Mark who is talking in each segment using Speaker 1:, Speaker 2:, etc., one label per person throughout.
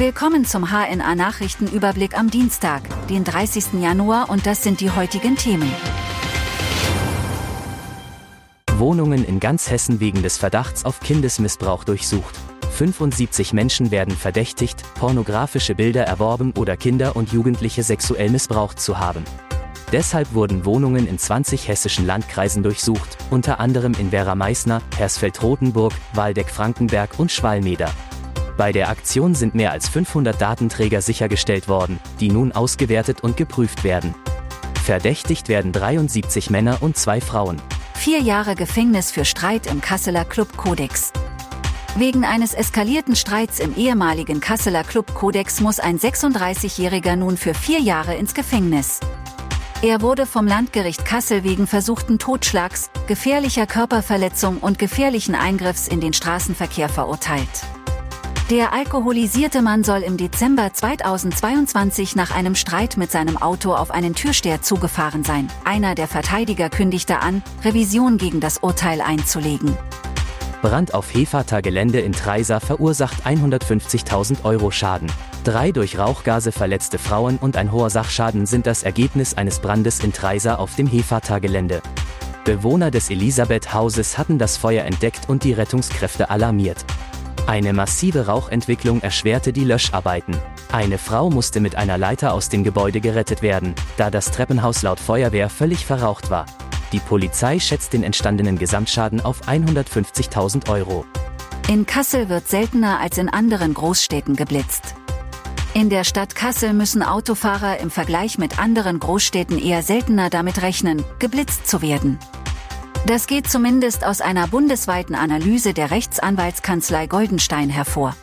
Speaker 1: Willkommen zum HNA Nachrichtenüberblick am Dienstag, den 30. Januar und das sind die heutigen Themen.
Speaker 2: Wohnungen in ganz Hessen wegen des Verdachts auf Kindesmissbrauch durchsucht. 75 Menschen werden verdächtigt, pornografische Bilder erworben oder Kinder und Jugendliche sexuell missbraucht zu haben. Deshalb wurden Wohnungen in 20 hessischen Landkreisen durchsucht, unter anderem in Werra-Meißner, Hersfeld-Rotenburg, Waldeck-Frankenberg und Schwalmeder. Bei der Aktion sind mehr als 500 Datenträger sichergestellt worden, die nun ausgewertet und geprüft werden. Verdächtigt werden 73 Männer und zwei Frauen.
Speaker 1: Vier Jahre Gefängnis für Streit im Kasseler Club Kodex. Wegen eines eskalierten Streits im ehemaligen Kasseler Club Kodex muss ein 36-Jähriger nun für vier Jahre ins Gefängnis. Er wurde vom Landgericht Kassel wegen versuchten Totschlags, gefährlicher Körperverletzung und gefährlichen Eingriffs in den Straßenverkehr verurteilt. Der alkoholisierte Mann soll im Dezember 2022 nach einem Streit mit seinem Auto auf einen Türsteher zugefahren sein. Einer der Verteidiger kündigte an, Revision gegen das Urteil einzulegen.
Speaker 2: Brand auf Hefata-Gelände in Treisa verursacht 150.000 Euro Schaden. Drei durch Rauchgase verletzte Frauen und ein hoher Sachschaden sind das Ergebnis eines Brandes in Treisa auf dem Hefata-Gelände. Bewohner des Elisabeth-Hauses hatten das Feuer entdeckt und die Rettungskräfte alarmiert. Eine massive Rauchentwicklung erschwerte die Löscharbeiten. Eine Frau musste mit einer Leiter aus dem Gebäude gerettet werden, da das Treppenhaus laut Feuerwehr völlig verraucht war. Die Polizei schätzt den entstandenen Gesamtschaden auf 150.000 Euro.
Speaker 1: In Kassel wird seltener als in anderen Großstädten geblitzt. In der Stadt Kassel müssen Autofahrer im Vergleich mit anderen Großstädten eher seltener damit rechnen, geblitzt zu werden. Das geht zumindest aus einer bundesweiten Analyse der Rechtsanwaltskanzlei Goldenstein hervor.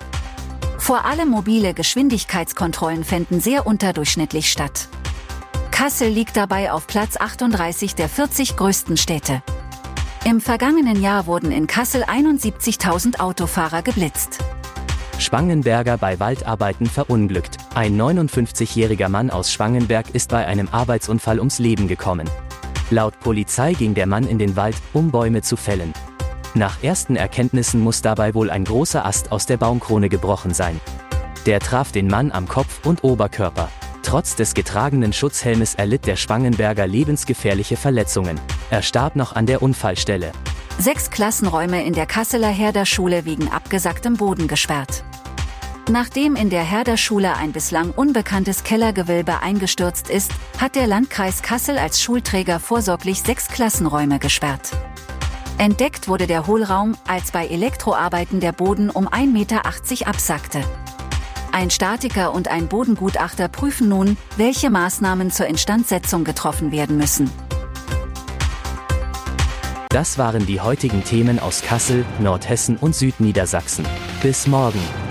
Speaker 1: Vor allem mobile Geschwindigkeitskontrollen fänden sehr unterdurchschnittlich statt. Kassel liegt dabei auf Platz 38 der 40 größten Städte. Im vergangenen Jahr wurden in Kassel 71.000 Autofahrer geblitzt.
Speaker 2: Spangenberger bei Waldarbeiten verunglückt. Ein 59-jähriger Mann aus Spangenberg ist bei einem Arbeitsunfall ums Leben gekommen. Laut Polizei ging der Mann in den Wald, um Bäume zu fällen. Nach ersten Erkenntnissen muss dabei wohl ein großer Ast aus der Baumkrone gebrochen sein. Der traf den Mann am Kopf und Oberkörper. Trotz des getragenen Schutzhelmes erlitt der Spangenberger lebensgefährliche Verletzungen. Er starb noch an der Unfallstelle.
Speaker 1: Sechs Klassenräume in der Kasseler Herderschule wegen abgesacktem Boden gesperrt. Nachdem in der Herderschule ein bislang unbekanntes Kellergewölbe eingestürzt ist, hat der Landkreis Kassel als Schulträger vorsorglich sechs Klassenräume gesperrt. Entdeckt wurde der Hohlraum, als bei Elektroarbeiten der Boden um 1,80 Meter absackte. Ein Statiker und ein Bodengutachter prüfen nun, welche Maßnahmen zur Instandsetzung getroffen werden müssen.
Speaker 2: Das waren die heutigen Themen aus Kassel, Nordhessen und Südniedersachsen. Bis morgen.